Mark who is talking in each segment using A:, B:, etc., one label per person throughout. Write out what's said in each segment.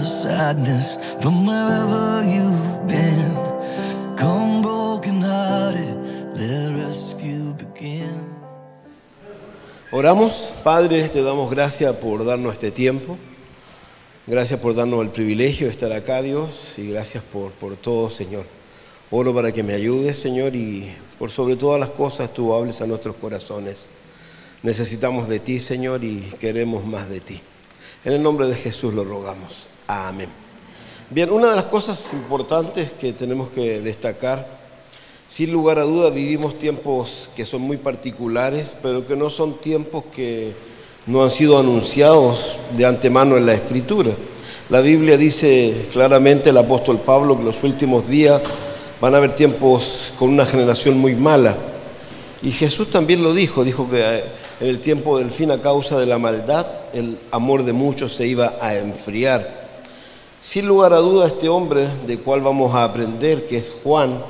A: sadness from wherever you've been. Come broken hearted.
B: Oramos, Padre, te damos gracias por darnos este tiempo. Gracias por darnos el privilegio de estar acá, Dios, y gracias por, por todo, Señor. Oro para que me ayudes, Señor, y por sobre todas las cosas tú hables a nuestros corazones. Necesitamos de ti, Señor, y queremos más de ti. En el nombre de Jesús lo rogamos. Amén. Bien, una de las cosas importantes que tenemos que destacar, sin lugar a duda vivimos tiempos que son muy particulares, pero que no son tiempos que no han sido anunciados de antemano en la Escritura. La Biblia dice claramente el apóstol Pablo que los últimos días van a haber tiempos con una generación muy mala. Y Jesús también lo dijo, dijo que eh, en el tiempo del fin a causa de la maldad el amor de muchos se iba a enfriar. Sin lugar a duda este hombre de cual vamos a aprender, que es Juan,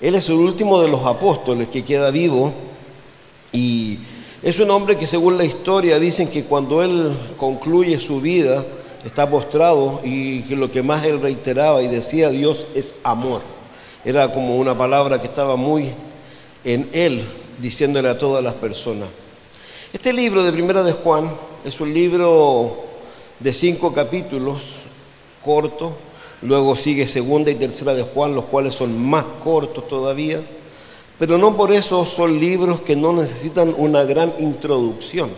B: él es el último de los apóstoles que queda vivo y es un hombre que según la historia dicen que cuando él concluye su vida está postrado y que lo que más él reiteraba y decía Dios es amor. Era como una palabra que estaba muy en él, diciéndole a todas las personas. Este libro de Primera de Juan es un libro de cinco capítulos, corto, luego sigue Segunda y Tercera de Juan, los cuales son más cortos todavía. Pero no por eso son libros que no necesitan una gran introducción.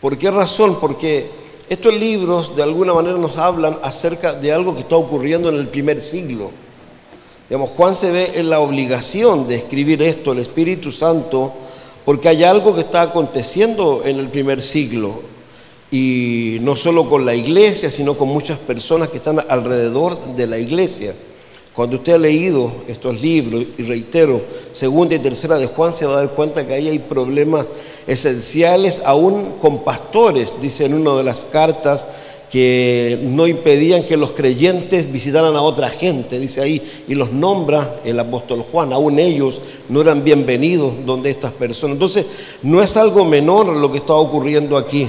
B: ¿Por qué razón? Porque estos libros de alguna manera nos hablan acerca de algo que está ocurriendo en el primer siglo. Digamos, Juan se ve en la obligación de escribir esto, el Espíritu Santo, porque hay algo que está aconteciendo en el primer siglo. Y no solo con la iglesia, sino con muchas personas que están alrededor de la iglesia. Cuando usted ha leído estos libros, y reitero, segunda y tercera de Juan, se va a dar cuenta que ahí hay problemas esenciales, aún con pastores, dice en una de las cartas, que no impedían que los creyentes visitaran a otra gente, dice ahí, y los nombra el apóstol Juan, aún ellos no eran bienvenidos donde estas personas. Entonces, no es algo menor lo que está ocurriendo aquí.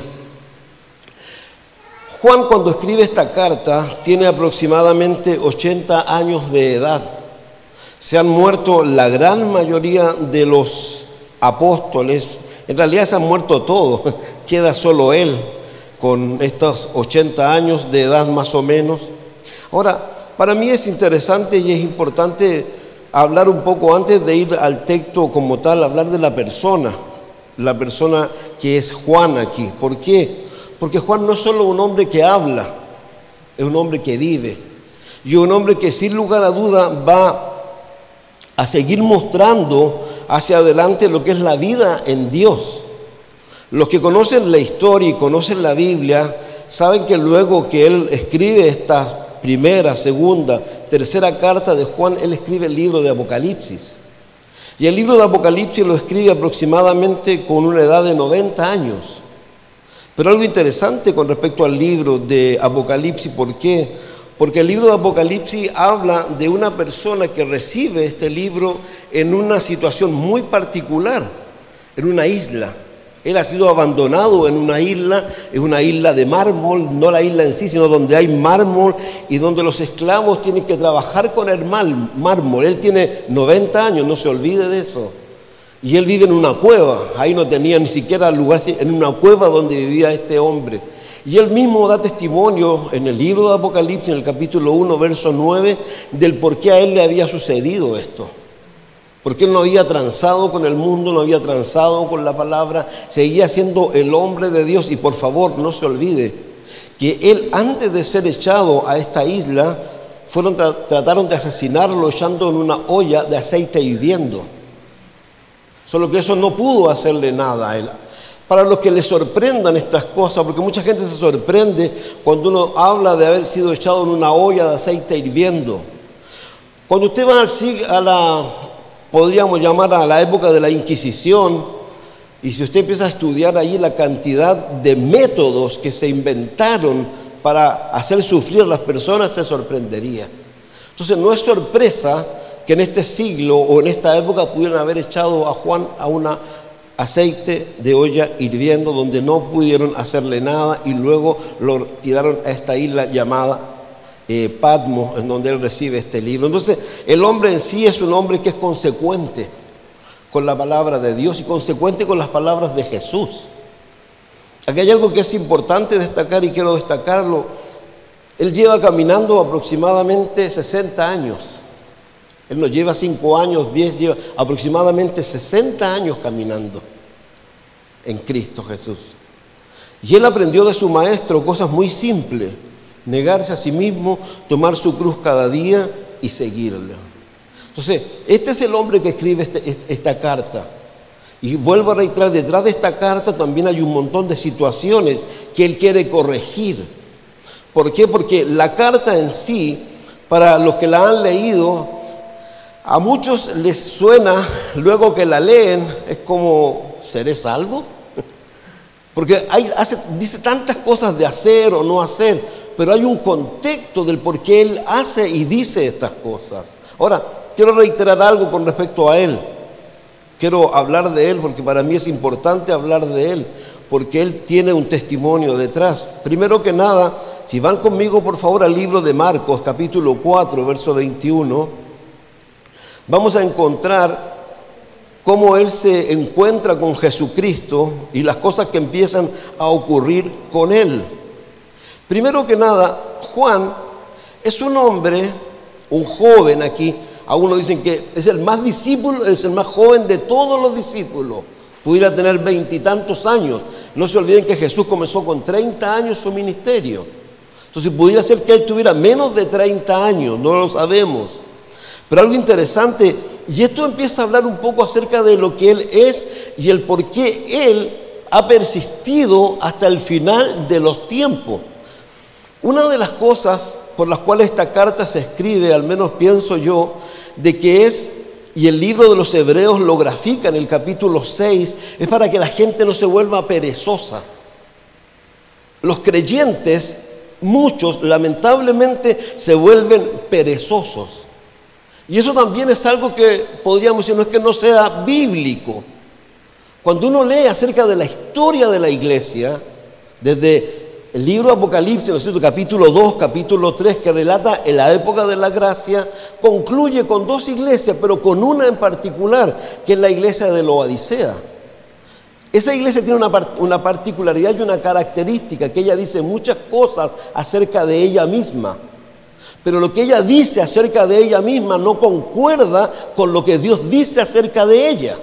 B: Juan cuando escribe esta carta tiene aproximadamente 80 años de edad. Se han muerto la gran mayoría de los apóstoles. En realidad se han muerto todos. Queda solo él con estos 80 años de edad más o menos. Ahora, para mí es interesante y es importante hablar un poco antes de ir al texto como tal, hablar de la persona, la persona que es Juan aquí. ¿Por qué? Porque Juan no es solo un hombre que habla, es un hombre que vive. Y un hombre que sin lugar a duda va a seguir mostrando hacia adelante lo que es la vida en Dios. Los que conocen la historia y conocen la Biblia saben que luego que él escribe esta primera, segunda, tercera carta de Juan, él escribe el libro de Apocalipsis. Y el libro de Apocalipsis lo escribe aproximadamente con una edad de 90 años. Pero algo interesante con respecto al libro de Apocalipsis, ¿por qué? Porque el libro de Apocalipsis habla de una persona que recibe este libro en una situación muy particular, en una isla. Él ha sido abandonado en una isla, en una isla de mármol, no la isla en sí, sino donde hay mármol y donde los esclavos tienen que trabajar con el mármol. Él tiene 90 años, no se olvide de eso. Y él vive en una cueva, ahí no tenía ni siquiera lugar, en una cueva donde vivía este hombre. Y él mismo da testimonio en el libro de Apocalipsis, en el capítulo 1, verso 9, del por qué a él le había sucedido esto. Porque él no había transado con el mundo, no había transado con la palabra, seguía siendo el hombre de Dios. Y por favor, no se olvide que él, antes de ser echado a esta isla, fueron, trataron de asesinarlo echando en una olla de aceite hirviendo. Solo que eso no pudo hacerle nada a él. Para los que le sorprendan estas cosas, porque mucha gente se sorprende cuando uno habla de haber sido echado en una olla de aceite hirviendo. Cuando usted va a la, podríamos llamar a la época de la Inquisición, y si usted empieza a estudiar allí la cantidad de métodos que se inventaron para hacer sufrir a las personas, se sorprendería. Entonces no es sorpresa que en este siglo o en esta época pudieran haber echado a Juan a una aceite de olla hirviendo donde no pudieron hacerle nada y luego lo tiraron a esta isla llamada eh, Patmos, en donde él recibe este libro. Entonces, el hombre en sí es un hombre que es consecuente con la palabra de Dios y consecuente con las palabras de Jesús. Aquí hay algo que es importante destacar y quiero destacarlo. Él lleva caminando aproximadamente 60 años. Él nos lleva 5 años, 10, lleva aproximadamente 60 años caminando en Cristo Jesús. Y él aprendió de su maestro cosas muy simples, negarse a sí mismo, tomar su cruz cada día y seguirle. Entonces, este es el hombre que escribe este, esta carta. Y vuelvo a reiterar, detrás de esta carta también hay un montón de situaciones que él quiere corregir. ¿Por qué? Porque la carta en sí, para los que la han leído, a muchos les suena, luego que la leen, es como, ¿seré salvo? Porque dice tantas cosas de hacer o no hacer, pero hay un contexto del por qué él hace y dice estas cosas. Ahora, quiero reiterar algo con respecto a él. Quiero hablar de él porque para mí es importante hablar de él, porque él tiene un testimonio detrás. Primero que nada, si van conmigo por favor al libro de Marcos, capítulo 4, verso 21, vamos a encontrar cómo él se encuentra con Jesucristo y las cosas que empiezan a ocurrir con él. Primero que nada, Juan es un hombre, un joven aquí, algunos dicen que es el más discípulo, es el más joven de todos los discípulos. Pudiera tener veintitantos años. No se olviden que Jesús comenzó con 30 años su ministerio. Entonces pudiera ser que él tuviera menos de 30 años, no lo sabemos. Pero algo interesante, y esto empieza a hablar un poco acerca de lo que él es y el por qué él ha persistido hasta el final de los tiempos. Una de las cosas por las cuales esta carta se escribe, al menos pienso yo, de que es, y el libro de los Hebreos lo grafica en el capítulo 6, es para que la gente no se vuelva perezosa. Los creyentes, muchos, lamentablemente, se vuelven perezosos. Y eso también es algo que podríamos decir, no es que no sea bíblico. Cuando uno lee acerca de la historia de la iglesia, desde el libro Apocalipsis, capítulo 2, capítulo 3, que relata en la época de la gracia, concluye con dos iglesias, pero con una en particular, que es la iglesia de Loadicea. Esa iglesia tiene una, una particularidad y una característica, que ella dice muchas cosas acerca de ella misma. Pero lo que ella dice acerca de ella misma no concuerda con lo que Dios dice acerca de ella.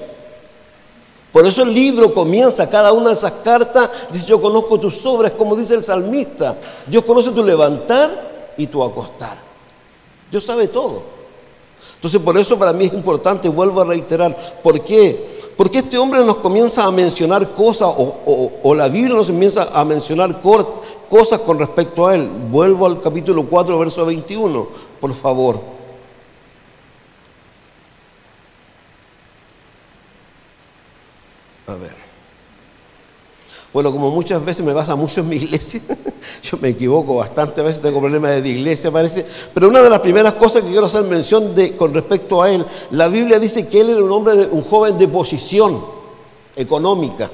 B: Por eso el libro comienza, cada una de esas cartas dice, yo conozco tus obras, como dice el salmista. Dios conoce tu levantar y tu acostar. Dios sabe todo. Entonces por eso para mí es importante, vuelvo a reiterar, ¿por qué? Porque este hombre nos comienza a mencionar cosas, o, la Biblia nos comienza a mencionar cosas con respecto a él. Vuelvo al capítulo 4, verso 21, por favor. A ver. Bueno, como muchas veces me pasa mucho en mi iglesia, yo me equivoco bastante, a veces tengo problemas de iglesia, parece, pero una de las primeras cosas que quiero hacer mención de con respecto a él, la Biblia dice que él era un hombre, un joven de posición económica.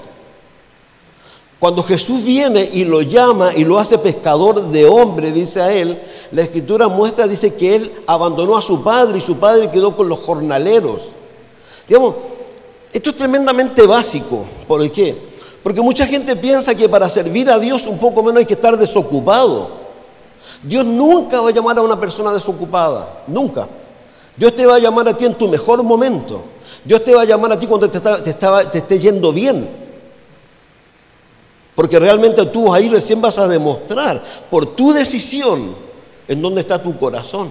B: Cuando Jesús viene y lo llama y lo hace pescador de hombre, dice a él, la escritura muestra, dice que él abandonó a su padre y su padre quedó con los jornaleros. Digamos, esto es tremendamente básico. ¿Por qué? Porque mucha gente piensa que para servir a Dios un poco menos hay que estar desocupado. Dios nunca va a llamar a una persona desocupada, nunca. Dios te va a llamar a ti en tu mejor momento. Dios te va a llamar a ti cuando te, te esté yendo bien. Porque realmente tú ahí recién vas a demostrar por tu decisión en dónde está tu corazón.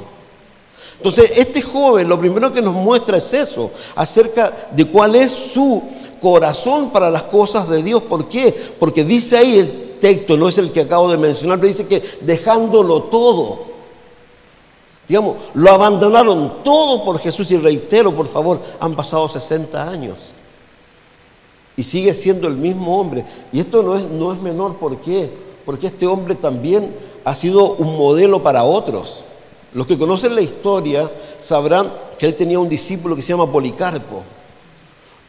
B: Entonces, este joven lo primero que nos muestra es eso, acerca de cuál es su corazón para las cosas de Dios. ¿Por qué? Porque dice ahí el texto, no es el que acabo de mencionar, pero dice que dejándolo todo. Digamos, lo abandonaron todo por Jesús y reitero, por favor, han pasado 60 años. Y sigue siendo el mismo hombre. Y esto no es, no es menor, ¿por qué? Porque este hombre también ha sido un modelo para otros. Los que conocen la historia sabrán que él tenía un discípulo que se llama Policarpo.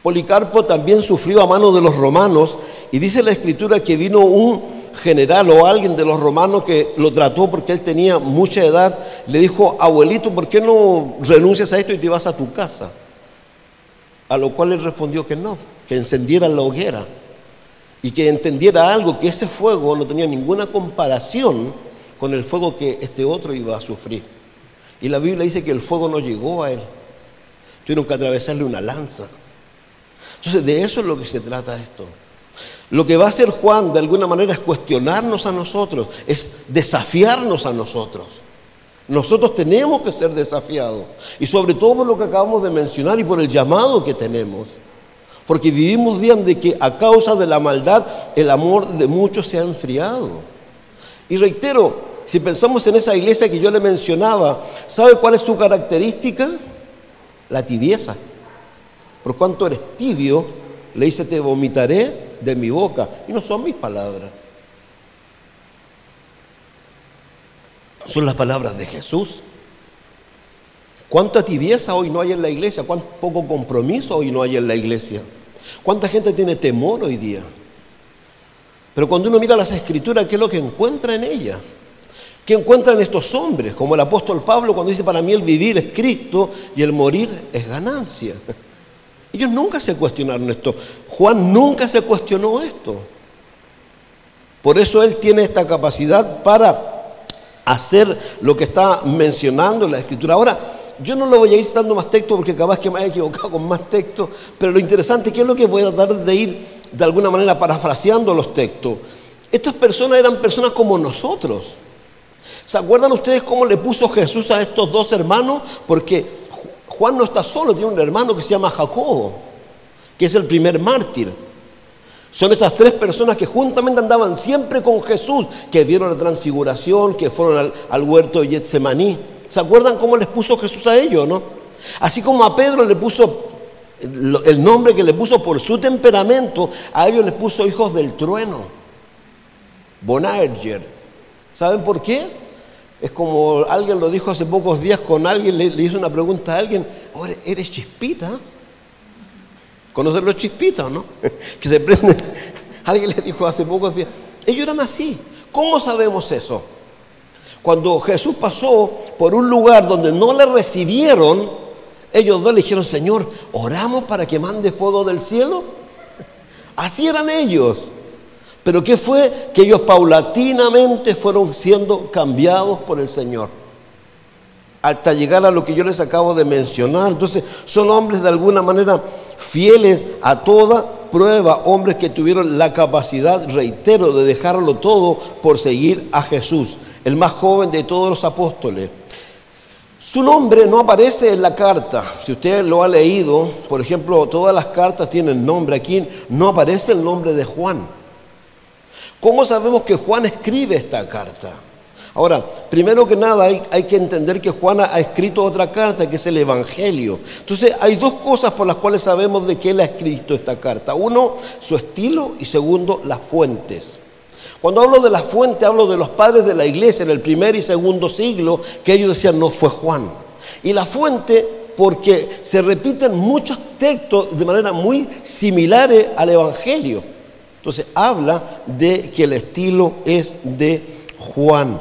B: Policarpo también sufrió a manos de los romanos y dice la escritura que vino un general o alguien de los romanos que lo trató porque él tenía mucha edad, le dijo, abuelito, ¿por qué no renuncias a esto y te vas a tu casa? A lo cual él respondió que no, que encendiera la hoguera y que entendiera algo, que ese fuego no tenía ninguna comparación con el fuego que este otro iba a sufrir. Y la Biblia dice que el fuego no llegó a él, tuvieron que atravesarle una lanza. Entonces, de eso es lo que se trata esto. Lo que va a hacer Juan de alguna manera es cuestionarnos a nosotros, es desafiarnos a nosotros. Nosotros tenemos que ser desafiados. Y sobre todo por lo que acabamos de mencionar y por el llamado que tenemos. Porque vivimos días de que a causa de la maldad el amor de muchos se ha enfriado. Y reitero, si pensamos en esa iglesia que yo le mencionaba, ¿sabe cuál es su característica? La tibieza. Por cuanto eres tibio, le dice, te vomitaré de mi boca. Y no son mis palabras. Son las palabras de Jesús. ¿Cuánta tibieza hoy no hay en la iglesia? ¿Cuánto poco compromiso hoy no hay en la iglesia? ¿Cuánta gente tiene temor hoy día? Pero cuando uno mira las escrituras, ¿qué es lo que encuentra en ellas? ¿Qué encuentran estos hombres? Como el apóstol Pablo cuando dice, para mí el vivir es Cristo y el morir es ganancia. Ellos nunca se cuestionaron esto. Juan nunca se cuestionó esto. Por eso él tiene esta capacidad para hacer lo que está mencionando en la escritura. Ahora, yo no lo voy a ir citando más texto porque capaz que me haya equivocado con más texto, pero lo interesante ¿qué es lo que voy a tratar de ir de alguna manera parafraseando los textos. Estas personas eran personas como nosotros. ¿Se acuerdan ustedes cómo le puso Jesús a estos dos hermanos? Porque Juan no está solo, tiene un hermano que se llama Jacobo, que es el primer mártir. Son estas tres personas que juntamente andaban siempre con Jesús, que vieron la transfiguración, que fueron al, huerto de Getsemaní. ¿Se acuerdan cómo les puso Jesús a ellos, no? Así como a Pedro le puso el nombre que le puso por su temperamento, a ellos les puso hijos del trueno, Bonaerger. ¿Saben por qué? Es como alguien lo dijo hace pocos días con alguien, le, hizo una pregunta a alguien, ¿eres chispita? ¿Conocer los chispitas, no? que se prenden. Alguien le dijo hace pocos días, ellos eran así. ¿Cómo sabemos eso? Cuando Jesús pasó por un lugar donde no le recibieron, ellos dos le dijeron, Señor, oramos para que mande fuego del cielo. Así eran ellos. Pero ¿qué fue? Que ellos paulatinamente fueron siendo cambiados por el Señor. Hasta llegar a lo que yo les acabo de mencionar. Entonces, son hombres de alguna manera fieles a toda prueba, hombres que tuvieron la capacidad, reitero, de dejarlo todo por seguir a Jesús, el más joven de todos los apóstoles. Su nombre no aparece en la carta. Si usted lo ha leído, por ejemplo, todas las cartas tienen nombre. Aquí no aparece el nombre de Juan. ¿Cómo sabemos que Juan escribe esta carta? Ahora, primero que nada hay, que entender que Juan ha escrito otra carta que es el Evangelio. Entonces hay dos cosas por las cuales sabemos de qué él ha escrito esta carta. Uno, su estilo y segundo, las fuentes. Cuando hablo de la fuente, hablo de los padres de la iglesia en el primer y segundo siglo, que ellos decían no fue Juan. Y la fuente, porque se repiten muchos textos de manera muy similares al Evangelio. Entonces habla de que el estilo es de Juan.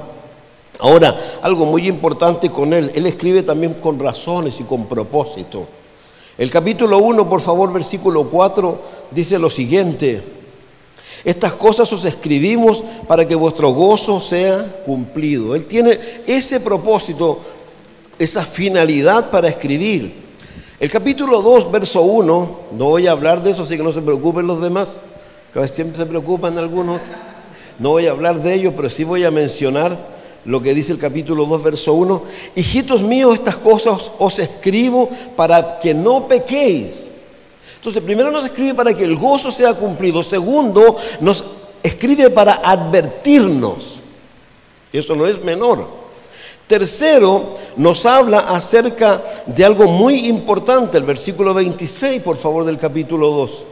B: Ahora, algo muy importante con él, él escribe también con razones y con propósito. El capítulo 1, por favor, versículo 4, dice lo siguiente. Estas cosas os escribimos para que vuestro gozo sea cumplido. Él tiene ese propósito, esa finalidad para escribir. El capítulo 2, verso 1, no voy a hablar de eso, así que no se preocupen los demás, que siempre se preocupan algunos. No voy a hablar de ello, pero sí voy a mencionar lo que dice el capítulo 2, verso 1. Hijitos míos, estas cosas os escribo para que no pequéis. Entonces, primero nos escribe para que el gozo sea cumplido. Segundo, nos escribe para advertirnos. Eso no es menor. Tercero, nos habla acerca de algo muy importante, el versículo 26, por favor, del capítulo 2.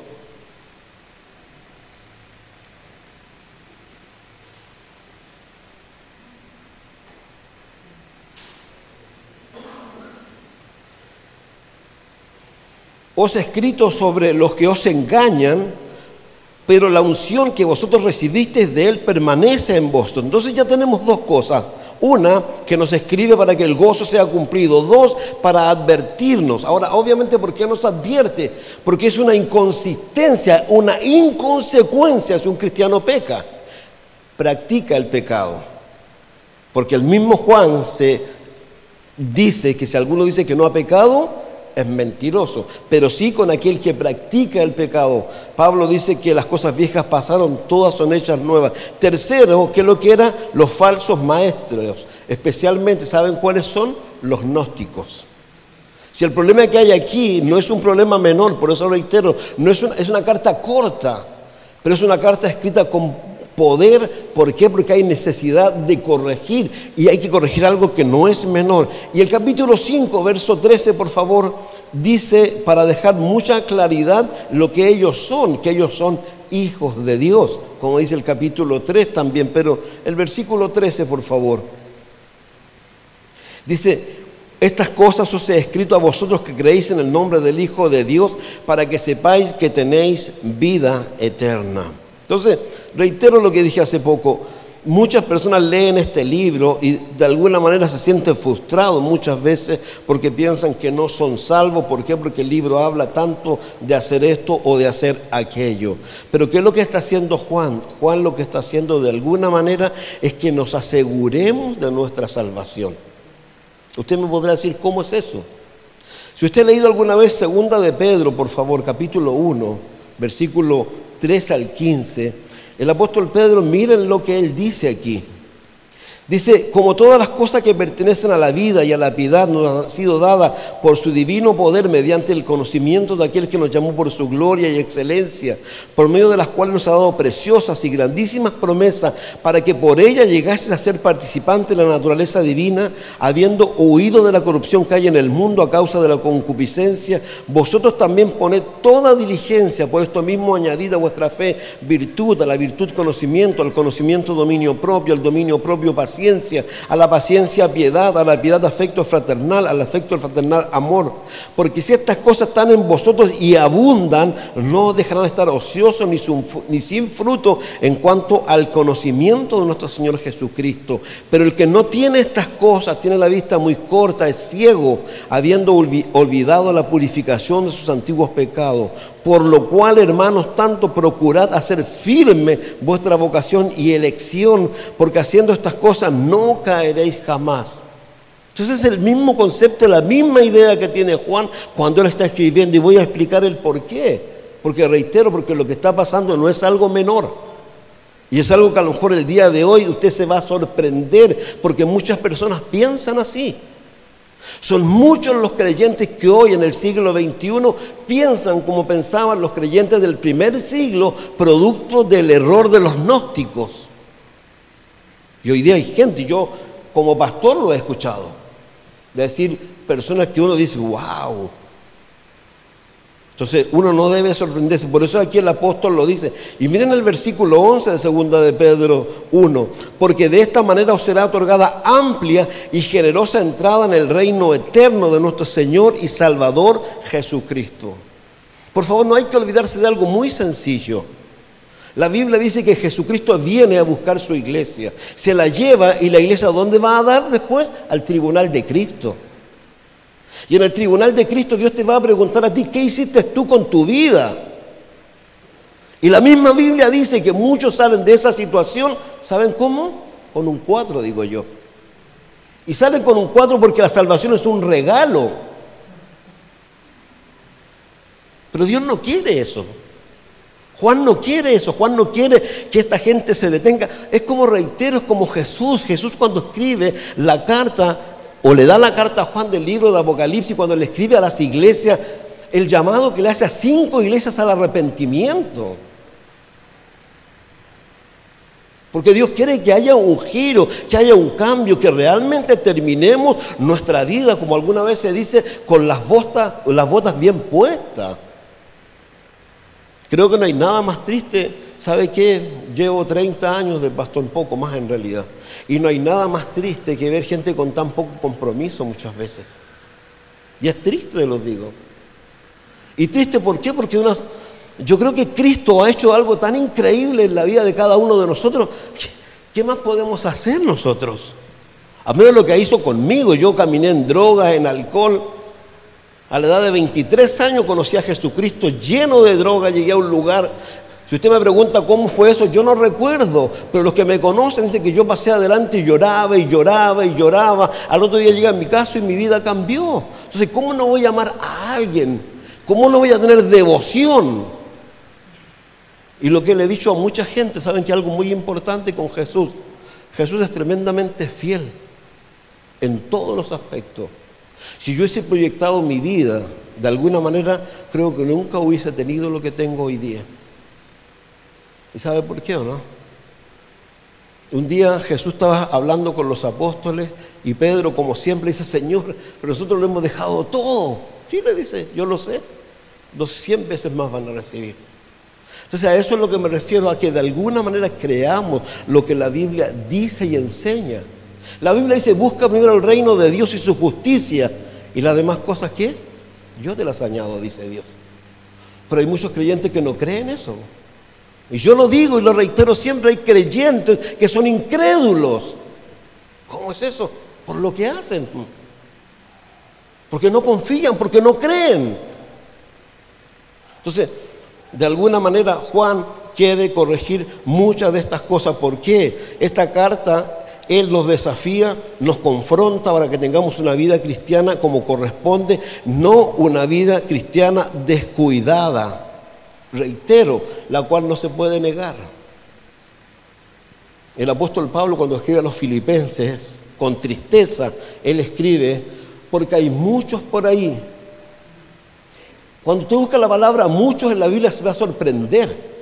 B: Os he escrito sobre los que os engañan, pero la unción que vosotros recibisteis de Él permanece en vosotros. Entonces ya tenemos dos cosas. Una, que nos escribe para que el gozo sea cumplido. Dos, para advertirnos. Ahora, obviamente, ¿por qué nos advierte? Porque es una inconsistencia, una inconsecuencia si un cristiano peca. Practica el pecado. Porque el mismo Juan se dice que si alguno dice que no ha pecado, es mentiroso, pero sí con aquel que practica el pecado. Pablo dice que las cosas viejas pasaron, todas son hechas nuevas. Tercero, que lo que eran los falsos maestros, especialmente, ¿saben cuáles son? Los gnósticos. Si el problema que hay aquí no es un problema menor, por eso reitero, no es una, es una carta corta, pero es una carta escrita con poder. ¿Por qué? Porque hay necesidad de corregir y hay que corregir algo que no es menor. Y el capítulo 5, verso 13, por favor, dice para dejar mucha claridad lo que ellos son, que ellos son hijos de Dios, como dice el capítulo 3 también, pero el versículo 13, por favor. Dice, estas cosas os he escrito a vosotros que creéis en el nombre del Hijo de Dios para que sepáis que tenéis vida eterna. Entonces, reitero lo que dije hace poco, muchas personas leen este libro y de alguna manera se sienten frustrados muchas veces porque piensan que no son salvos. ¿Por qué? Porque el libro habla tanto de hacer esto o de hacer aquello. Pero ¿qué es lo que está haciendo Juan? Juan lo que está haciendo de alguna manera es que nos aseguremos de nuestra salvación. Usted me podrá decir, ¿cómo es eso? Si usted ha leído alguna vez Segunda de Pedro, por favor, capítulo 1, versículo 3 al 15, el apóstol Pedro, miren lo que él dice aquí. Dice, como todas las cosas que pertenecen a la vida y a la piedad nos han sido dadas por su divino poder mediante el conocimiento de aquel que nos llamó por su gloria y excelencia, por medio de las cuales nos ha dado preciosas y grandísimas promesas para que por ella llegases a ser participante de la naturaleza divina, habiendo huido de la corrupción que hay en el mundo a causa de la concupiscencia, vosotros también poned toda diligencia, por esto mismo añadida a vuestra fe virtud, a la virtud conocimiento, al conocimiento dominio propio, al dominio propio paciencia, a la paciencia piedad, a la piedad afecto fraternal, al afecto fraternal amor. Porque si estas cosas están en vosotros y abundan, no dejarán de estar ociosos ni, ni sin fruto en cuanto al conocimiento de nuestro Señor Jesucristo. Pero el que no tiene estas cosas, tiene la vista muy corta, es ciego, habiendo olvidado la purificación de sus antiguos pecados. Por lo cual, hermanos, tanto procurad hacer firme vuestra vocación y elección, porque haciendo estas cosas no caeréis jamás. Entonces es el mismo concepto, la misma idea que tiene Juan cuando él está escribiendo y voy a explicar el por qué. Porque reitero, porque lo que está pasando no es algo menor. Y es algo que a lo mejor el día de hoy usted se va a sorprender, porque muchas personas piensan así. Son muchos los creyentes que hoy en el siglo XXI piensan como pensaban los creyentes del primer siglo, producto del error de los gnósticos. Y hoy día hay gente, yo como pastor lo he escuchado, de decir personas que uno dice, wow, entonces uno no debe sorprenderse, por eso aquí el apóstol lo dice. Y miren el versículo 11 de segunda de Pedro 1, porque de esta manera os será otorgada amplia y generosa entrada en el reino eterno de nuestro Señor y Salvador Jesucristo. Por favor, no hay que olvidarse de algo muy sencillo. La Biblia dice que Jesucristo viene a buscar su iglesia, se la lleva y la iglesia ¿dónde va a dar después? Al tribunal de Cristo. Y en el tribunal de Cristo Dios te va a preguntar a ti, ¿qué hiciste tú con tu vida? Y la misma Biblia dice que muchos salen de esa situación, ¿saben cómo? Con un cuatro, digo yo. Y salen con un cuatro porque la salvación es un regalo. Pero Dios no quiere eso. Juan no quiere eso, Juan no quiere que esta gente se detenga. Es como reitero, es como Jesús. Jesús cuando escribe la carta o le da la carta a Juan del libro de Apocalipsis cuando le escribe a las iglesias el llamado que le hace a cinco iglesias al arrepentimiento. Porque Dios quiere que haya un giro, que haya un cambio, que realmente terminemos nuestra vida, como alguna vez se dice, con las botas, las botas bien puestas. Creo que no hay nada más triste. ¿Sabe qué? Llevo 30 años de pastor, un poco más en realidad. Y no hay nada más triste que ver gente con tan poco compromiso muchas veces. Y es triste, los digo. Y triste, ¿por qué? Porque unas, yo creo que Cristo ha hecho algo tan increíble en la vida de cada uno de nosotros. ¿Qué, más podemos hacer nosotros? A menos lo que hizo conmigo. Yo caminé en drogas, en alcohol. A la edad de 23 años conocí a Jesucristo lleno de droga. Llegué a un lugar si usted me pregunta cómo fue eso, yo no recuerdo, pero los que me conocen dicen que yo pasé adelante y lloraba y lloraba y lloraba. Al otro día llegué a mi casa y mi vida cambió. Entonces, ¿cómo no voy a amar a alguien? ¿Cómo no voy a tener devoción? Y lo que le he dicho a mucha gente, saben que algo muy importante con Jesús, Jesús es tremendamente fiel en todos los aspectos. Si yo hubiese proyectado mi vida de alguna manera, creo que nunca hubiese tenido lo que tengo hoy día. ¿Y sabe por qué o no? Un día Jesús estaba hablando con los apóstoles y Pedro, como siempre, dice, Señor, pero nosotros lo hemos dejado todo. Sí, le dice, yo lo sé. Los cien veces más van a recibir. Entonces a eso es lo que me refiero, a que de alguna manera creamos lo que la Biblia dice y enseña. La Biblia dice, busca primero el reino de Dios y su justicia. ¿Y las demás cosas qué? Yo te las añado, dice Dios. Pero hay muchos creyentes que no creen eso. Y yo lo digo y lo reitero siempre, hay creyentes que son incrédulos. ¿Cómo es eso? Por lo que hacen. Porque no confían, porque no creen. Entonces, de alguna manera Juan quiere corregir muchas de estas cosas. ¿Por qué? Esta carta él nos desafía, nos confronta para que tengamos una vida cristiana como corresponde, no una vida cristiana descuidada reitero, la cual no se puede negar. El apóstol Pablo cuando escribe a los filipenses, con tristeza, él escribe, porque hay muchos por ahí. Cuando usted busca la palabra muchos en la Biblia se va a sorprender.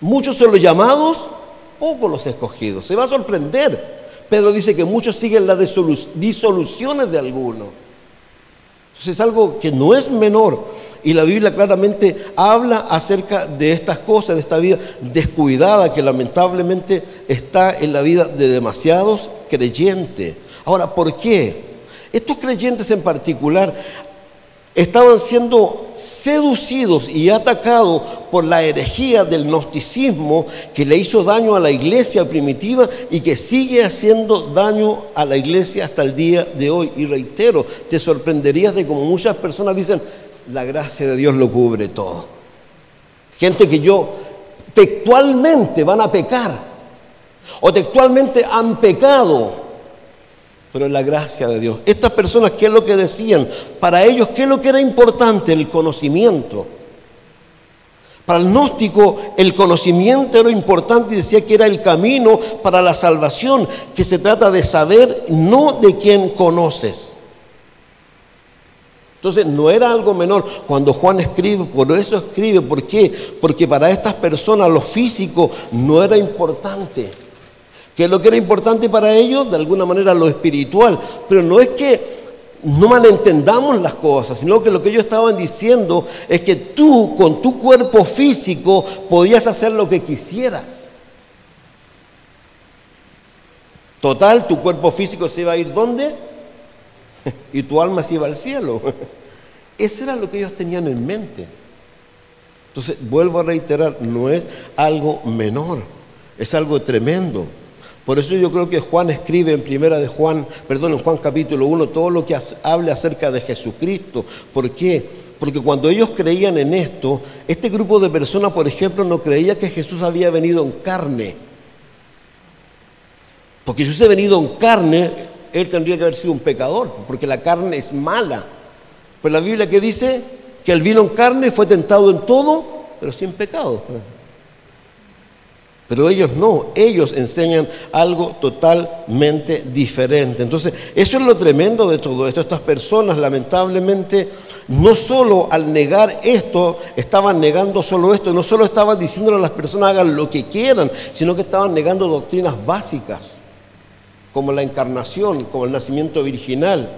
B: Muchos son los llamados, pocos los escogidos. Se va a sorprender. Pedro dice que muchos siguen las disoluciones de algunos. Entonces es algo que no es menor. Y la Biblia claramente habla acerca de estas cosas, de esta vida descuidada que lamentablemente está en la vida de demasiados creyentes. Ahora, ¿por qué? Estos creyentes en particular estaban siendo seducidos y atacados por la herejía del gnosticismo que le hizo daño a la iglesia primitiva y que sigue haciendo daño a la iglesia hasta el día de hoy. Y reitero, te sorprenderías de cómo muchas personas dicen, la gracia de Dios lo cubre todo. Gente que yo textualmente van a pecar o textualmente han pecado, pero es la gracia de Dios. Estas personas, ¿qué es lo que decían? Para ellos, ¿qué es lo que era importante? El conocimiento. Para el gnóstico el conocimiento era importante y decía que era el camino para la salvación, que se trata de saber no de quién conoces. Entonces no era algo menor cuando Juan escribe, por eso escribe, ¿por qué? Porque para estas personas lo físico no era importante. Que lo que era importante para ellos, de alguna manera, lo espiritual. Pero no es que no malentendamos las cosas, sino que lo que ellos estaban diciendo es que tú con tu cuerpo físico podías hacer lo que quisieras. Total, tu cuerpo físico se iba a ir ¿dónde? y tu alma se iba al cielo. Eso era lo que ellos tenían en mente. Entonces, vuelvo a reiterar, no es algo menor, es algo tremendo. Por eso yo creo que Juan escribe en primera de Juan, perdón, en Juan capítulo 1, todo lo que habla acerca de Jesucristo. ¿Por qué? Porque cuando ellos creían en esto, este grupo de personas, por ejemplo, no creía que Jesús había venido en carne. Porque si hubiese venido en carne, él tendría que haber sido un pecador, porque la carne es mala. Pues la Biblia que dice que él vino en carne, fue tentado en todo, pero sin pecado. Pero ellos no, ellos enseñan algo totalmente diferente. Entonces, eso es lo tremendo de todo esto. Estas personas, lamentablemente, no solo al negar esto, estaban negando solo esto, no solo estaban diciéndole a las personas hagan lo que quieran, sino que estaban negando doctrinas básicas como la encarnación, como el nacimiento virginal,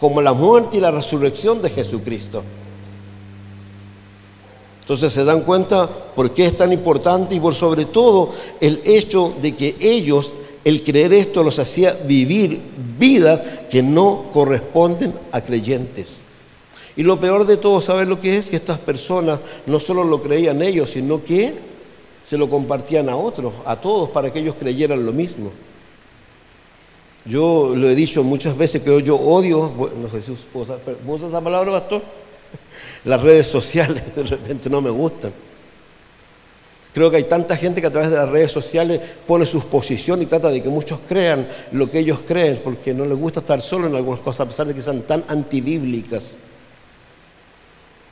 B: como la muerte y la resurrección de Jesucristo. Entonces se dan cuenta por qué es tan importante y por sobre todo el hecho de que ellos, el creer esto, los hacía vivir vidas que no corresponden a creyentes. Y lo peor de todo, ¿sabes lo que es? Que estas personas no solo lo creían ellos, sino que se lo compartían a otros, a todos, para que ellos creyeran lo mismo. Yo lo he dicho muchas veces que yo odio, no sé si vos usas esa palabra, pastor, las redes sociales de repente no me gustan. Creo que hay tanta gente que a través de las redes sociales pone sus posiciones y trata de que muchos crean lo que ellos creen, porque no les gusta estar solo en algunas cosas, a pesar de que sean tan antibíblicas.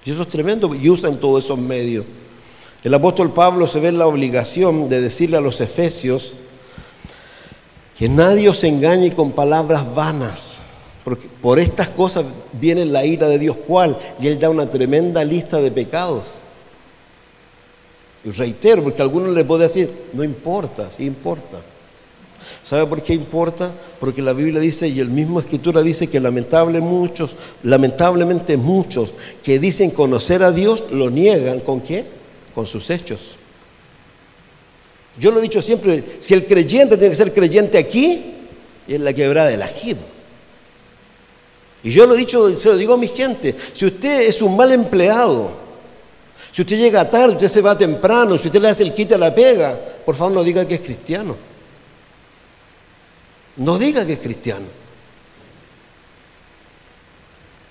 B: Y eso es tremendo, y usan todos esos medios. El apóstol Pablo se ve en la obligación de decirle a los efesios que nadie os engañe con palabras vanas, porque por estas cosas viene la ira de Dios. ¿Cuál? Y él da una tremenda lista de pecados. Y reitero, porque a algunos le puede decir, no importa, sí importa. ¿Sabe por qué importa? Porque la Biblia dice, y el mismo Escritura dice que lamentable muchos, lamentablemente muchos que dicen conocer a Dios lo niegan. ¿Con qué? Con sus hechos. Yo lo he dicho siempre, si el creyente tiene que ser creyente aquí, en la quebrada del ajib. Y yo lo he dicho, se lo digo a mi gente, si usted es un mal empleado, si usted llega tarde, usted se va temprano, si usted le hace el quite a la pega, por favor no diga que es cristiano. No diga que es cristiano.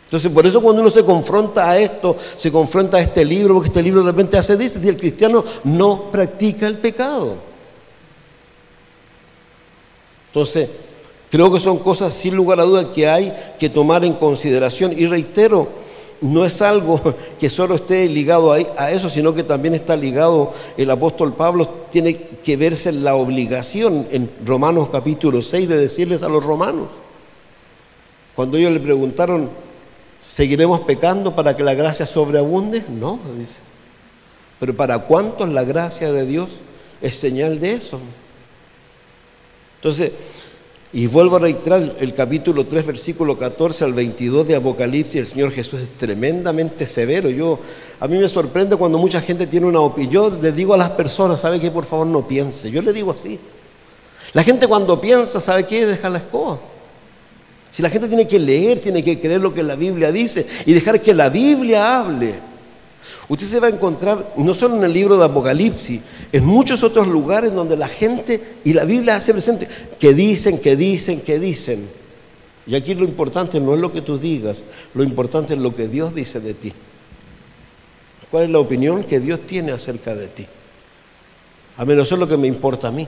B: Entonces, por eso cuando uno se confronta a esto, se confronta a este libro, porque este libro de repente hace, dice, si el cristiano no practica el pecado. Entonces, creo que son cosas sin lugar a dudas que hay que tomar en consideración. Y reitero, no es algo que solo esté ligado a, eso, sino que también está ligado, el apóstol Pablo tiene que verse la obligación en Romanos capítulo 6 de decirles a los romanos, cuando ellos le preguntaron, ¿seguiremos pecando para que la gracia sobreabunde? No, dice. Pero ¿para cuántos la gracia de Dios es señal de eso? Entonces, y vuelvo a reiterar el capítulo 3, versículo 14 al 22 de Apocalipsis, el Señor Jesús es tremendamente severo. Yo, a mí me sorprende cuando mucha gente tiene una opinión. Yo le digo a las personas, ¿sabe qué? Por favor no piense. Yo le digo así. La gente cuando piensa, ¿sabe qué? Deja la escoba. Si la gente tiene que leer, tiene que creer lo que la Biblia dice y dejar que la Biblia hable. Usted se va a encontrar, no solo en el libro de Apocalipsis, en muchos otros lugares donde la gente y la Biblia hace presente que dicen, que dicen, que dicen. Y aquí lo importante no es lo que tú digas, lo importante es lo que Dios dice de ti. ¿Cuál es la opinión que Dios tiene acerca de ti? A menos eso es lo que me importa a mí.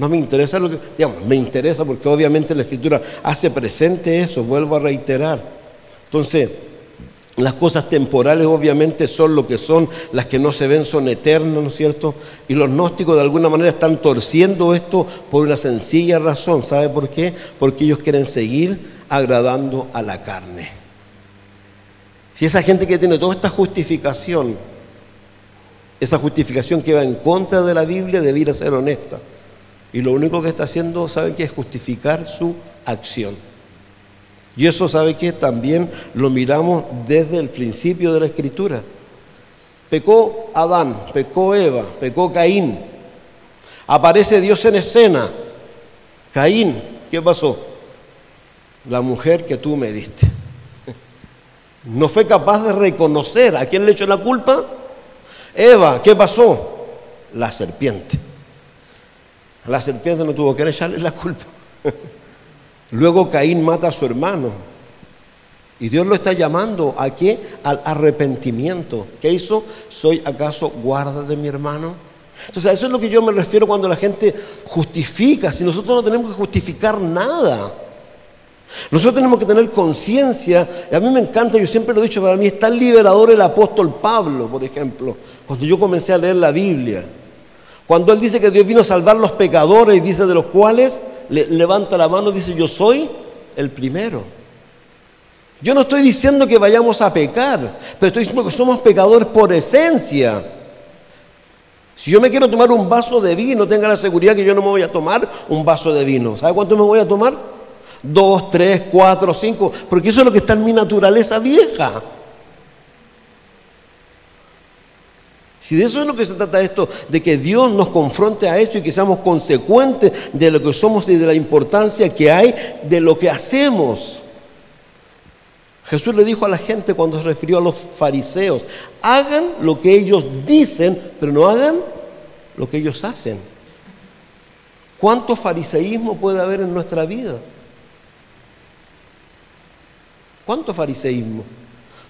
B: No me interesa lo que, digamos, me interesa porque obviamente la Escritura hace presente eso, vuelvo a reiterar. Entonces, las cosas temporales obviamente son lo que son, las que no se ven son eternas, ¿no es cierto? Y los gnósticos de alguna manera están torciendo esto por una sencilla razón. ¿Sabe por qué? Porque ellos quieren seguir agradando a la carne. Si esa gente que tiene toda esta justificación, esa justificación que va en contra de la Biblia, debiera ser honesta. Y lo único que está haciendo, ¿saben qué? Es justificar su acción. Y eso sabe que también lo miramos desde el principio de la escritura. Pecó Adán, pecó Eva, pecó Caín. Aparece Dios en escena. Caín, ¿qué pasó? La mujer que tú me diste. No fue capaz de reconocer a quién le echó la culpa. Eva, ¿qué pasó? La serpiente. La serpiente no tuvo que echarle la culpa. Luego Caín mata a su hermano. Y Dios lo está llamando a qué? Al arrepentimiento. ¿Qué hizo? ¿Soy acaso guarda de mi hermano? Entonces a eso es lo que yo me refiero cuando la gente justifica. Si nosotros no tenemos que justificar nada. Nosotros tenemos que tener conciencia. Y a mí me encanta, yo siempre lo he dicho, para mí es tan liberador el apóstol Pablo, por ejemplo, cuando yo comencé a leer la Biblia. Cuando él dice que Dios vino a salvar los pecadores y dice de los cuales levanta la mano y dice, yo soy el primero. Yo no estoy diciendo que vayamos a pecar, pero estoy diciendo que somos pecadores por esencia. Si yo me quiero tomar un vaso de vino, tenga la seguridad que yo no me voy a tomar un vaso de vino. ¿Sabe cuánto me voy a tomar? Dos, tres, cuatro, cinco, porque eso es lo que está en mi naturaleza vieja. Si de eso es lo que se trata esto, de que Dios nos confronte a eso y que seamos consecuentes de lo que somos y de la importancia que hay de lo que hacemos. Jesús le dijo a la gente cuando se refirió a los fariseos, hagan lo que ellos dicen, pero no hagan lo que ellos hacen. ¿Cuánto fariseísmo puede haber en nuestra vida? ¿Cuánto fariseísmo?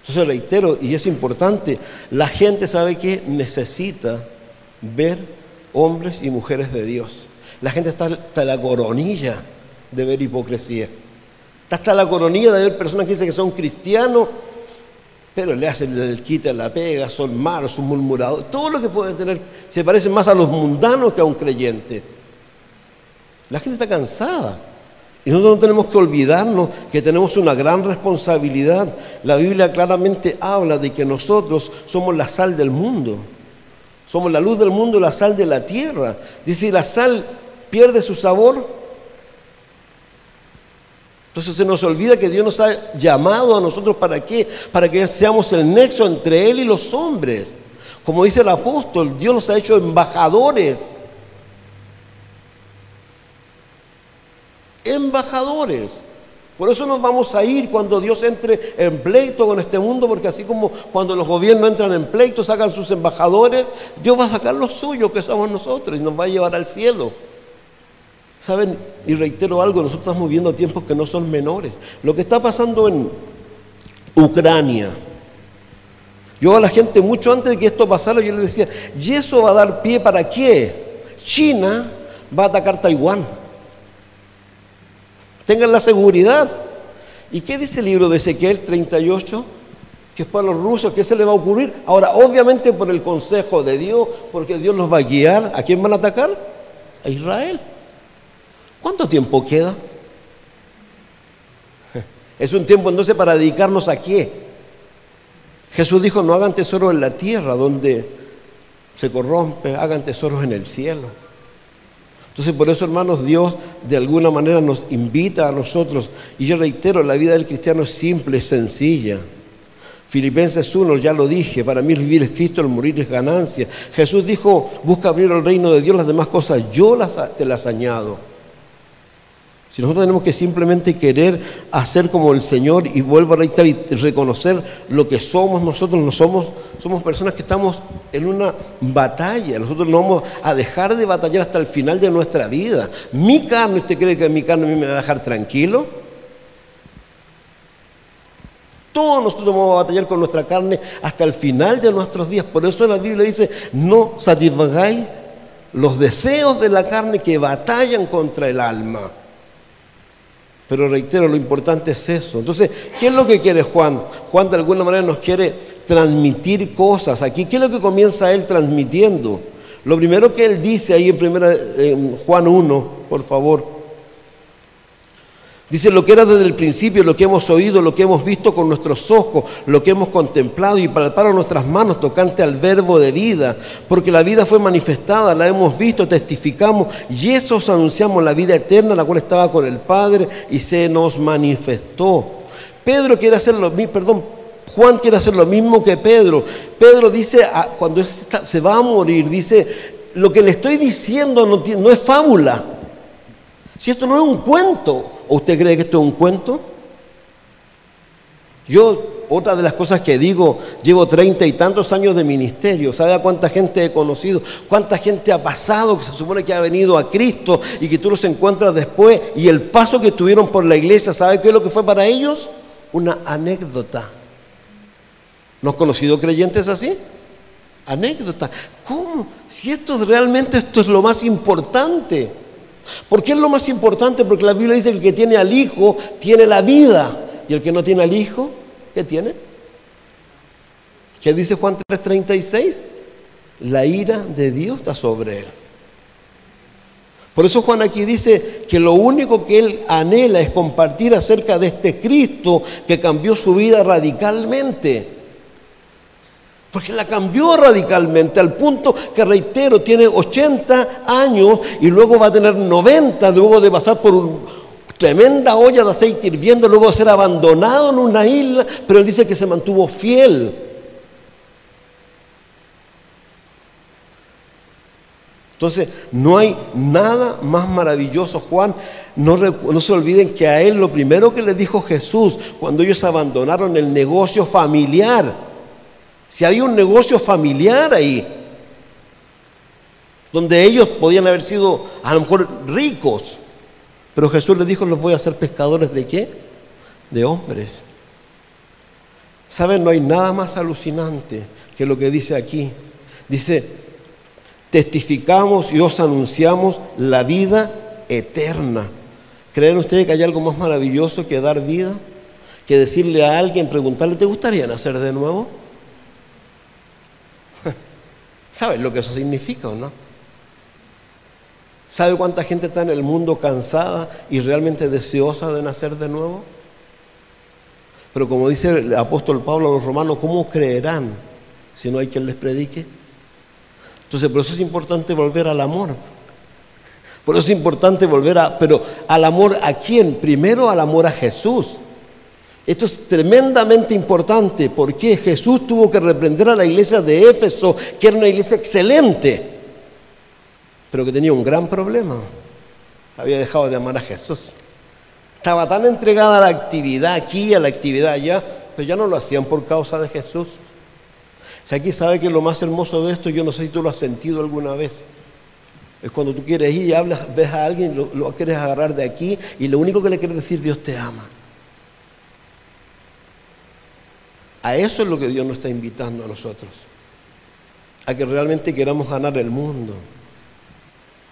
B: Entonces reitero, y es importante, la gente sabe que necesita ver hombres y mujeres de Dios. La gente está hasta la coronilla de ver hipocresía. Está hasta la coronilla de ver personas que dicen que son cristianos, pero le hacen el quita la pega, son malos, son murmuradores. Todo lo que pueden tener se parece más a los mundanos que a un creyente. La gente está cansada. Y nosotros no tenemos que olvidarnos que tenemos una gran responsabilidad. La Biblia claramente habla de que nosotros somos la sal del mundo. Somos la luz del mundo y la sal de la tierra. Dice, la sal pierde su sabor. Entonces se nos olvida que Dios nos ha llamado a nosotros para qué? Para que seamos el nexo entre Él y los hombres. Como dice el apóstol, Dios nos ha hecho embajadores. Embajadores. Por eso nos vamos a ir cuando Dios entre en pleito con este mundo, porque así como cuando los gobiernos entran en pleito, sacan sus embajadores, Dios va a sacar los suyos, que somos nosotros, y nos va a llevar al cielo. Saben, y reitero algo, nosotros estamos viviendo tiempos que no son menores. Lo que está pasando en Ucrania. Yo a la gente mucho antes de que esto pasara, yo le decía, ¿y eso va a dar pie para qué? China va a atacar Taiwán. Tengan la seguridad. ¿Y qué dice el libro de Ezequiel 38? Que es para los rusos, ¿qué se le va a ocurrir? Ahora, obviamente por el consejo de Dios, porque Dios los va a guiar. ¿A quién van a atacar? A Israel. ¿Cuánto tiempo queda? Es un tiempo entonces para dedicarnos a qué. Jesús dijo, no hagan tesoros en la tierra donde se corrompe, hagan tesoros en el cielo. Entonces, por eso, hermanos, Dios de alguna manera nos invita a nosotros. Y yo reitero, la vida del cristiano es simple, es sencilla. Filipenses 1, ya lo dije, para mí vivir es Cristo, el morir es ganancia. Jesús dijo, busca abrir el reino de Dios, las demás cosas yo las, te las añado. Si nosotros tenemos que simplemente querer hacer como el Señor y vuelvo a reiterar y reconocer lo que somos nosotros, no somos, somos personas que estamos en una batalla. Nosotros no vamos a dejar de batallar hasta el final de nuestra vida. Mi carne, ¿usted cree que mi carne a mí me va a dejar tranquilo? Todos nosotros vamos a batallar con nuestra carne hasta el final de nuestros días. Por eso la Biblia dice, no satisfagáis los deseos de la carne que batallan contra el alma. Pero reitero, lo importante es eso. Entonces, ¿qué es lo que quiere Juan? Juan de alguna manera nos quiere transmitir cosas aquí. ¿Qué es lo que comienza él transmitiendo? Lo primero que él dice ahí en, primera, Juan 1, por favor, Dice lo que era desde el principio, lo que hemos oído, lo que hemos visto con nuestros ojos, lo que hemos contemplado y palparon nuestras manos tocante al verbo de vida, porque la vida fue manifestada, la hemos visto, testificamos y eso os anunciamos la vida eterna, la cual estaba con el Padre y se nos manifestó. Pedro quiere hacer lo mismo, perdón, Juan quiere hacer lo mismo que Pedro. Pedro dice, ah, cuando se va a morir, dice, lo que le estoy diciendo no, no es fábula. Si esto no es un cuento, ¿O usted cree que esto es un cuento? Yo, otra de las cosas que digo, llevo treinta y tantos años de ministerio. ¿Sabe a cuánta gente he conocido? ¿Cuánta gente ha pasado que se supone que ha venido a Cristo y que tú los encuentras después? Y el paso que tuvieron por la iglesia, ¿sabe qué es lo que fue para ellos? Una anécdota. ¿No has conocido creyentes así? Anécdota. ¿Cómo? Si esto realmente esto es lo más importante. ¿Por qué es lo más importante? Porque la Biblia dice que el que tiene al Hijo tiene la vida. Y el que no tiene al Hijo, ¿qué tiene? ¿Qué dice Juan 3:36? La ira de Dios está sobre él. Por eso Juan aquí dice que lo único que él anhela es compartir acerca de este Cristo que cambió su vida radicalmente. Porque la cambió radicalmente al punto que, reitero, tiene 80 años y luego va a tener 90 luego de pasar por una tremenda olla de aceite hirviendo, luego de ser abandonado en una isla, pero él dice que se mantuvo fiel. Entonces, no hay nada más maravilloso, Juan. No, no, se olviden que a él lo primero que le dijo Jesús cuando ellos abandonaron el negocio familiar, si había un negocio familiar ahí, donde ellos podían haber sido a lo mejor ricos, pero Jesús les dijo, los voy a hacer pescadores de qué? De hombres. ¿Saben? No hay nada más alucinante que lo que dice aquí. Dice, testificamos y os anunciamos la vida eterna. ¿Creen ustedes que hay algo más maravilloso que dar vida? Que decirle a alguien, preguntarle, ¿te gustaría nacer de nuevo? ¿Sabes lo que eso significa o no? ¿Sabe cuánta gente está en el mundo cansada y realmente deseosa de nacer de nuevo? Pero como dice el apóstol Pablo a los romanos, ¿cómo creerán si no hay quien les predique? Entonces, por eso es importante volver al amor. Por eso es importante volver a, pero al amor a quién? Primero al amor a Jesús. Esto es tremendamente importante porque Jesús tuvo que reprender a la iglesia de Éfeso, que era una iglesia excelente, pero que tenía un gran problema. Había dejado de amar a Jesús. Estaba tan entregada a la actividad aquí, a la actividad allá, pero ya no lo hacían por causa de Jesús. Si aquí sabe que lo más hermoso de esto, yo no sé si tú lo has sentido alguna vez. Es cuando tú quieres ir y hablas, ves a alguien, lo, lo quieres agarrar de aquí y lo único que le quieres decir, Dios te ama. A eso es lo que Dios nos está invitando a nosotros. A que realmente queramos ganar el mundo.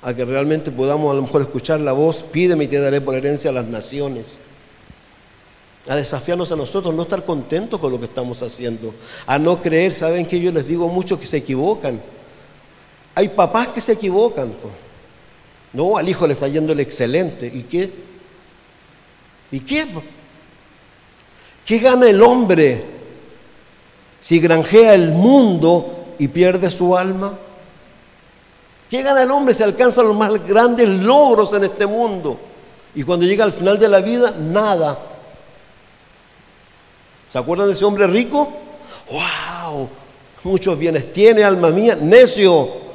B: A que realmente podamos a lo mejor escuchar la voz, pídeme y te daré por herencia a las naciones a desafiarnos a nosotros, no estar contentos con lo que estamos haciendo, a no creer, saben que yo les digo mucho que se equivocan. Hay papás que se equivocan. No, al hijo le está yendo el excelente. ¿Y qué? ¿Y qué? ¿Qué gana el hombre si granjea el mundo y pierde su alma? ¿Qué gana el hombre si alcanza los más grandes logros en este mundo? Y cuando llega al final de la vida, nada. ¿Se acuerdan de ese hombre rico? ¡Wow! Muchos bienes tiene, alma mía. Necio.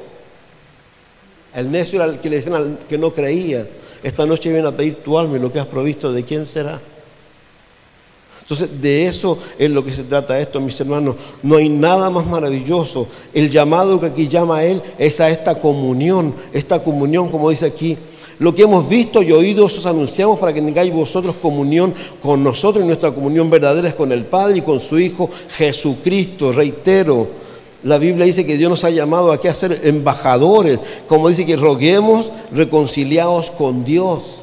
B: El necio era el que le decían que no creía. Esta noche viene a pedir tu alma y lo que has provisto, ¿de quién será? Entonces, de eso es lo que se trata esto, mis hermanos. No hay nada más maravilloso. El llamado que aquí llama Él es a esta comunión. Esta comunión, como dice aquí, lo que hemos visto y oído os anunciamos para que tengáis vosotros comunión con nosotros y nuestra comunión verdadera es con el Padre y con su Hijo Jesucristo. Reitero, la Biblia dice que Dios nos ha llamado aquí a ser embajadores, como dice que roguemos reconciliados con Dios.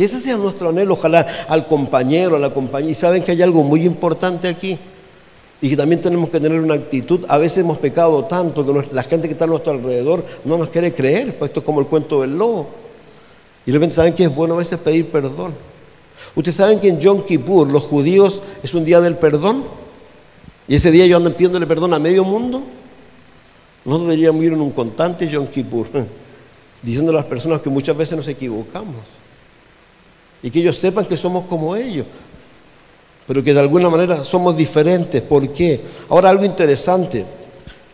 B: Que ese sea nuestro anhelo, ojalá al compañero, a la compañía. Y saben que hay algo muy importante aquí. Y que también tenemos que tener una actitud. A veces hemos pecado tanto que la gente que está a nuestro alrededor no nos quiere creer. Pues esto es como el cuento del lobo. Y de repente saben que es bueno a veces pedir perdón. Ustedes saben que en Yom Kippur los judíos es un día del perdón. Y ese día yo ando pidiéndole perdón a medio mundo. Nosotros deberíamos ir en un constante Yom Kippur, diciendo a las personas que muchas veces nos equivocamos. Y que ellos sepan que somos como ellos. Pero que de alguna manera somos diferentes. ¿Por qué? Ahora algo interesante.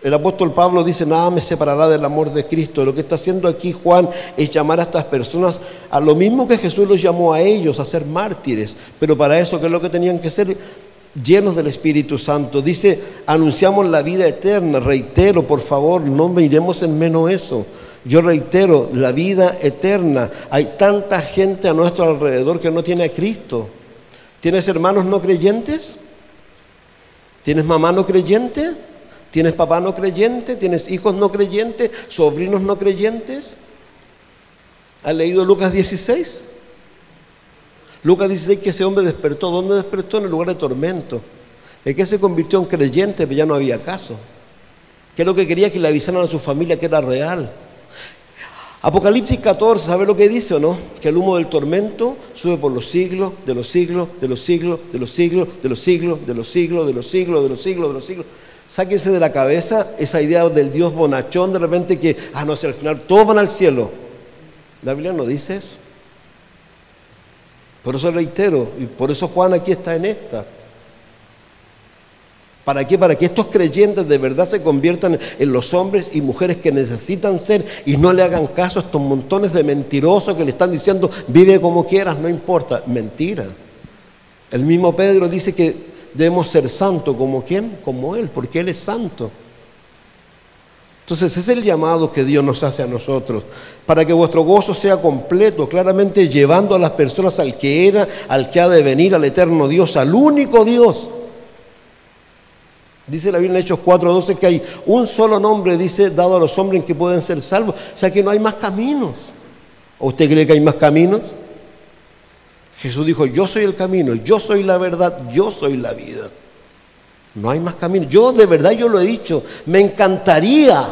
B: El apóstol Pablo dice, nada me separará del amor de Cristo. Lo que está haciendo aquí Juan es llamar a estas personas a lo mismo que Jesús los llamó a ellos, a ser mártires. Pero para eso, ¿qué es lo que tenían que ser? Llenos del Espíritu Santo. Dice, anunciamos la vida eterna. Reitero, por favor, no miremos en menos eso. Yo reitero, la vida eterna. Hay tanta gente a nuestro alrededor que no tiene a Cristo. ¿Tienes hermanos no creyentes? ¿Tienes mamá no creyente? ¿Tienes papá no creyente? ¿Tienes hijos no creyentes? ¿Sobrinos no creyentes? ¿Has leído Lucas 16? Lucas 16 que ese hombre despertó. ¿Dónde despertó? En el lugar de tormento. El que se convirtió en creyente, pero ya no había caso. Que es lo que quería que le avisaran a su familia que era real. Apocalipsis 14, ¿sabe lo que dice o no? Que el humo del tormento sube por los siglos, de los siglos, de los siglos, de los siglos, de los siglos, de los siglos, de los siglos, de los siglos, de los siglos. Sáquense de la cabeza esa idea del Dios bonachón de repente que, ah, no sé, al final todos van al cielo. La Biblia no dice eso. Por eso reitero, y por eso Juan aquí está en esta. ¿Para qué? Para que estos creyentes de verdad se conviertan en los hombres y mujeres que necesitan ser y no le hagan caso a estos montones de mentirosos que le están diciendo, vive como quieras, no importa. Mentira. El mismo Pedro dice que debemos ser santos como quién? Como Él, porque Él es santo. Entonces es el llamado que Dios nos hace a nosotros, para que vuestro gozo sea completo, claramente llevando a las personas al que era, al que ha de venir, al eterno Dios, al único Dios. Dice la Biblia en Hechos 4:12 que hay un solo nombre, dice, dado a los hombres en que pueden ser salvos. O sea que no hay más caminos. ¿O usted cree que hay más caminos? Jesús dijo, yo soy el camino, yo soy la verdad, yo soy la vida. No hay más camino. Yo de verdad, yo lo he dicho, me encantaría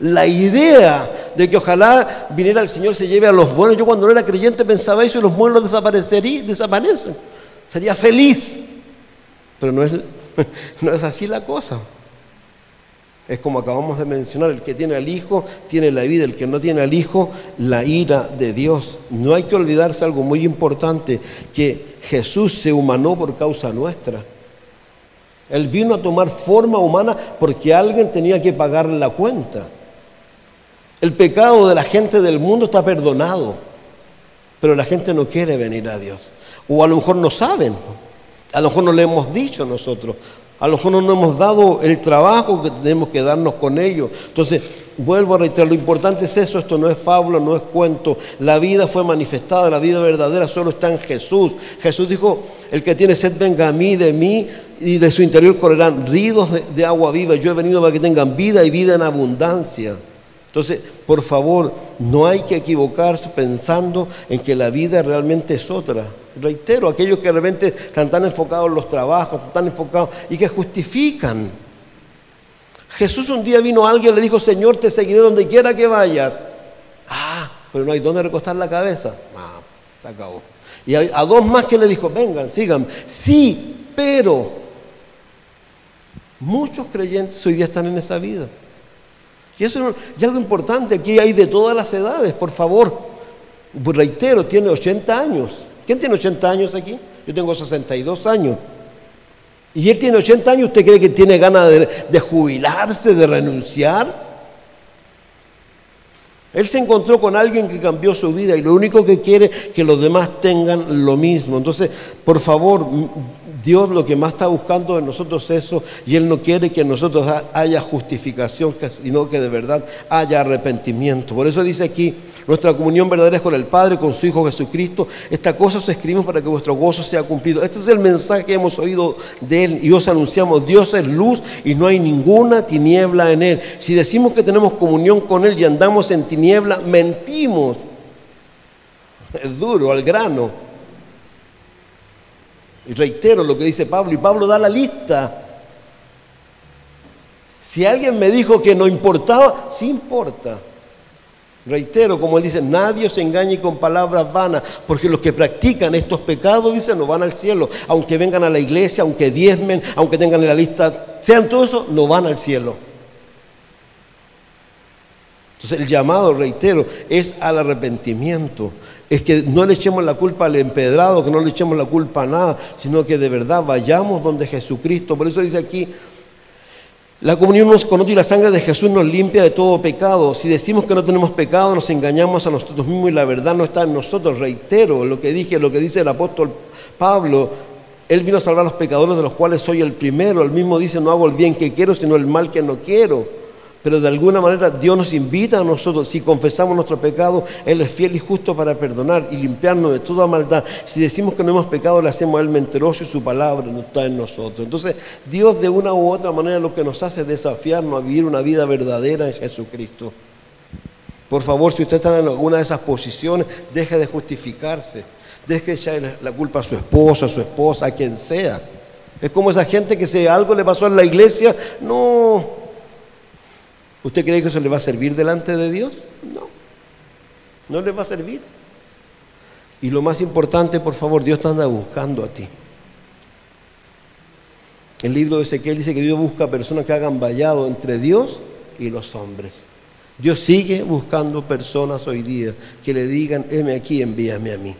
B: la idea de que ojalá viniera el Señor se lleve a los buenos. Yo cuando no era creyente pensaba eso y los buenos desaparecerían, desaparecen. Sería feliz. Pero no es, no es así la cosa. Es como acabamos de mencionar, el que tiene al Hijo tiene la vida, el que no tiene al Hijo, la ira de Dios. No hay que olvidarse algo muy importante, que Jesús se humanó por causa nuestra. Él vino a tomar forma humana porque alguien tenía que pagar la cuenta. El pecado de la gente del mundo está perdonado, pero la gente no quiere venir a Dios. O a lo mejor no saben, a lo mejor no le hemos dicho nosotros, a lo mejor no nos hemos dado el trabajo que tenemos que darnos con ellos. Entonces, vuelvo a reiterar, lo importante es eso, esto no es fábula, no es cuento. La vida fue manifestada, la vida verdadera solo está en Jesús. Jesús dijo, el que tiene sed venga a mí, de mí, y de su interior correrán ríos de, agua viva. Yo he venido para que tengan vida y vida en abundancia. Entonces, por favor, no hay que equivocarse pensando en que la vida realmente es otra. Reitero, aquellos que realmente están tan enfocados en los trabajos, están enfocados y que justifican. Jesús un día vino a alguien y le dijo, Señor, te seguiré donde quiera que vayas. Ah, pero no hay dónde recostar la cabeza. Ah, se acabó. Y a, a dos más que le dijo, vengan, sigan. Sí, pero Muchos creyentes hoy día están en esa vida. Y eso es algo importante, aquí hay de todas las edades, por favor. Reitero, tiene 80 años. ¿Quién tiene 80 años aquí? Yo tengo 62 años. Y él tiene 80 años, ¿usted cree que tiene ganas de, jubilarse, de renunciar? Él se encontró con alguien que cambió su vida y lo único que quiere es que los demás tengan lo mismo. Entonces, por favor, Dios lo que más está buscando de nosotros es eso y Él no quiere que en nosotros haya justificación, sino que de verdad haya arrepentimiento. Por eso dice aquí, nuestra comunión verdadera es con el Padre, con su Hijo Jesucristo. Esta cosa os escribimos para que vuestro gozo sea cumplido. Este es el mensaje que hemos oído de Él y os anunciamos, Dios es luz y no hay ninguna tiniebla en Él. Si decimos que tenemos comunión con Él y andamos en tiniebla, mentimos. Es duro, al grano. Y reitero lo que dice Pablo, y Pablo da la lista. Si alguien me dijo que no importaba, sí importa. Reitero, como él dice, nadie se engañe con palabras vanas, porque los que practican estos pecados, dice, no van al cielo. Aunque vengan a la iglesia, aunque diezmen, aunque tengan en la lista, sean todo eso, no van al cielo. Entonces el llamado, reitero, es al arrepentimiento es que no le echemos la culpa al empedrado, que no le echemos la culpa a nada, sino que de verdad vayamos donde Jesucristo. Por eso dice aquí, la comunión nos conoce y la sangre de Jesús nos limpia de todo pecado. Si decimos que no tenemos pecado, nos engañamos a nosotros mismos y la verdad no está en nosotros. Reitero lo que dije, lo que dice el apóstol Pablo. Él vino a salvar a los pecadores de los cuales soy el primero. Él mismo dice, no hago el bien que quiero, sino el mal que no quiero. Pero de alguna manera Dios nos invita a nosotros, si confesamos nuestro pecado, Él es fiel y justo para perdonar y limpiarnos de toda maldad. Si decimos que no hemos pecado, le hacemos a Él mentiroso y su palabra no está en nosotros. Entonces, Dios de una u otra manera lo que nos hace es desafiarnos a vivir una vida verdadera en Jesucristo. Por favor, si usted está en alguna de esas posiciones, deje de justificarse. Deje de echarle la culpa a su esposo, a su esposa, a quien sea. Es como esa gente que si algo le pasó en la iglesia, no, ¿Usted cree que eso le va a servir delante de Dios? No, no le va a servir. Y lo más importante, por favor, Dios te anda buscando a ti. El libro de Ezequiel dice que Dios busca personas que hagan vallado entre Dios y los hombres. Dios sigue buscando personas hoy día que le digan, heme aquí, envíame a mí.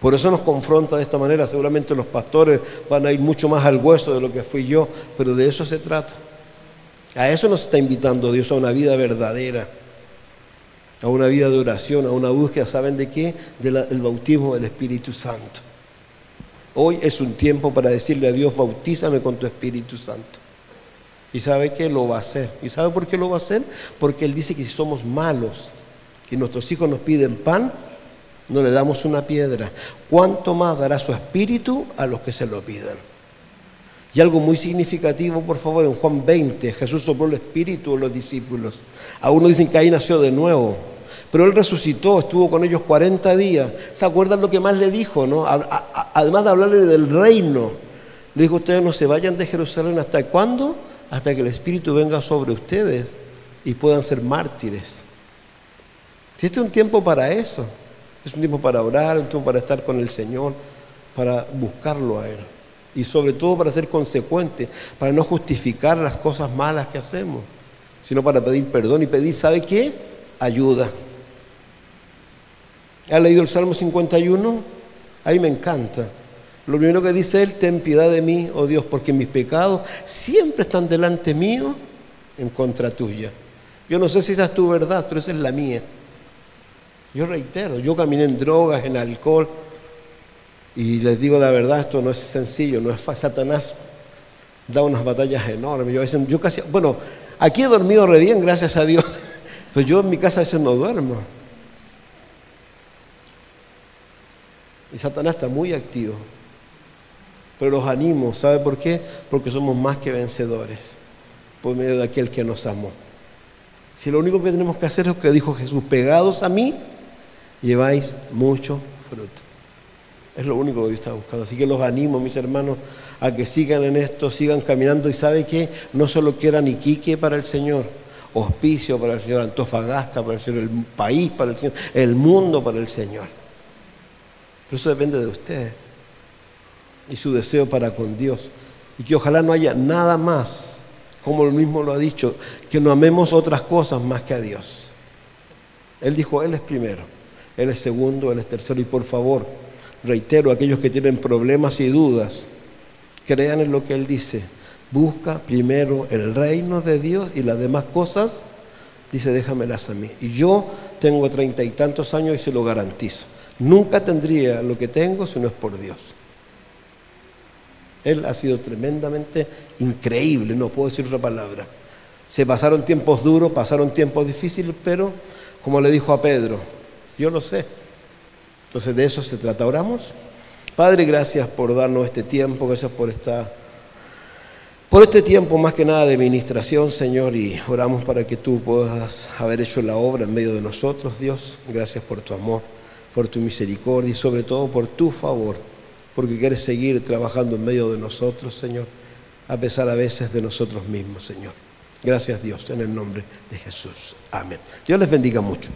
B: Por eso nos confronta de esta manera. Seguramente los pastores van a ir mucho más al hueso de lo que fui yo, pero de eso se trata. A eso nos está invitando Dios, a una vida verdadera, a una vida de oración, a una búsqueda, ¿saben de qué? Del bautismo del Espíritu Santo. Hoy es un tiempo para decirle a Dios, bautízame con tu Espíritu Santo. Y sabe que lo va a hacer. ¿Y sabe por qué lo va a hacer? Porque Él dice que si somos malos y nuestros hijos nos piden pan, no le damos una piedra. ¿Cuánto más dará su Espíritu a los que se lo pidan? Y algo muy significativo, por favor, en Juan 20, Jesús sopló el Espíritu a los discípulos. A uno dicen que ahí nació de nuevo. Pero él resucitó, estuvo con ellos 40 días. ¿Se acuerdan lo que más le dijo? No? Además de hablarle del reino, le dijo, ustedes no se vayan de Jerusalén hasta cuándo? Hasta que el Espíritu venga sobre ustedes y puedan ser mártires. Si este es un tiempo para eso, es un tiempo para orar, un tiempo para estar con el Señor, para buscarlo a Él. Y sobre todo para ser consecuente, para no justificar las cosas malas que hacemos, sino para pedir perdón y pedir, ¿sabe qué? Ayuda. ¿Ha leído el Salmo 51? Ahí me encanta. Lo primero que dice él, ten piedad de mí, oh Dios, porque mis pecados siempre están delante mío en contra tuya. Yo no sé si esa es tu verdad, pero esa es la mía. Yo reitero, yo caminé en drogas, en alcohol, y les digo la verdad, esto no es sencillo, no es fácil. Satanás da unas batallas enormes. Yo, casi, bueno, aquí he dormido re bien, gracias a Dios, pero yo en mi casa a veces no duermo. Y Satanás está muy activo. Pero los animo, ¿sabe por qué? Porque somos más que vencedores por medio de aquel que nos amó. Si lo único que tenemos que hacer es lo que dijo Jesús, pegados a mí, lleváis mucho fruto. Es lo único que Dios está buscando. Así que los animo, mis hermanos, a que sigan en esto, sigan caminando y sabe que no solo quieran Iquique para el Señor, hospicio para el Señor, Antofagasta para el Señor, el país para el Señor, el mundo para el Señor. Pero eso depende de usted y su deseo para con Dios. Y que ojalá no haya nada más, como él mismo lo ha dicho, que no amemos otras cosas más que a Dios. Él dijo, Él es primero, Él es segundo, Él es tercero. Y por favor, reitero, aquellos que tienen problemas y dudas, crean en lo que Él dice. Busca primero el reino de Dios y las demás cosas, dice, déjamelas a mí. Y yo tengo treinta y tantos años y se lo garantizo. Nunca tendría lo que tengo si no es por Dios. Él ha sido tremendamente increíble, no puedo decir otra palabra. Se pasaron tiempos duros, pasaron tiempos difíciles, pero como le dijo a Pedro, yo lo sé. Entonces de eso se trata. Oramos. Padre, gracias por darnos este tiempo, gracias por esta por este tiempo más que nada de ministración, Señor, y oramos para que tú puedas haber hecho la obra en medio de nosotros, Dios. Gracias por tu amor por tu misericordia y sobre todo por tu favor, porque quieres seguir trabajando en medio de nosotros, Señor, a pesar a veces de nosotros mismos, Señor. Gracias Dios, en el nombre de Jesús. Amén. Dios les bendiga mucho.